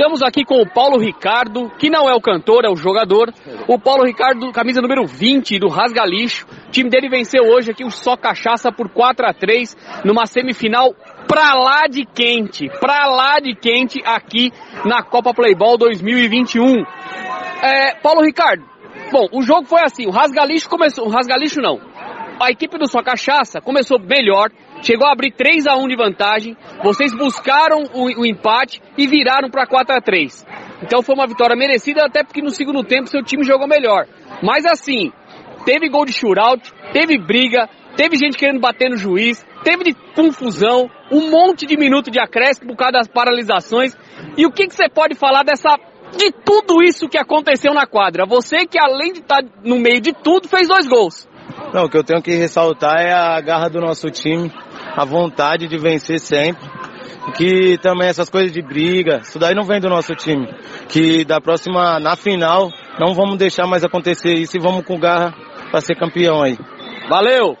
Estamos aqui com o Paulo Ricardo, que não é o cantor, é o jogador. O Paulo Ricardo, camisa número 20 do Rasgalixo. O time dele venceu hoje aqui o Só Cachaça por 4 a 3 numa semifinal pra lá de quente, pra lá de quente aqui na Copa Playball 2021. É, Paulo Ricardo, bom, o jogo foi assim, o Rasgalixo começou, o Rasgalixo não, a equipe do Sua Cachaça começou melhor, chegou a abrir 3 a 1 de vantagem, vocês buscaram o, o empate e viraram para 4 a 3 Então foi uma vitória merecida, até porque no segundo tempo seu time jogou melhor. Mas assim, teve gol de shootout, teve briga, teve gente querendo bater no juiz, teve confusão, um monte de minuto de acréscimo por causa das paralisações. E o que, que você pode falar dessa de tudo isso que aconteceu na quadra? Você que além de estar no meio de tudo fez dois gols. Não, o que eu tenho que ressaltar é a garra do nosso time, a vontade de vencer sempre. Que também essas coisas de briga, isso daí não vem do nosso time. Que da próxima, na final, não vamos deixar mais acontecer isso e vamos com garra para ser campeão aí. Valeu!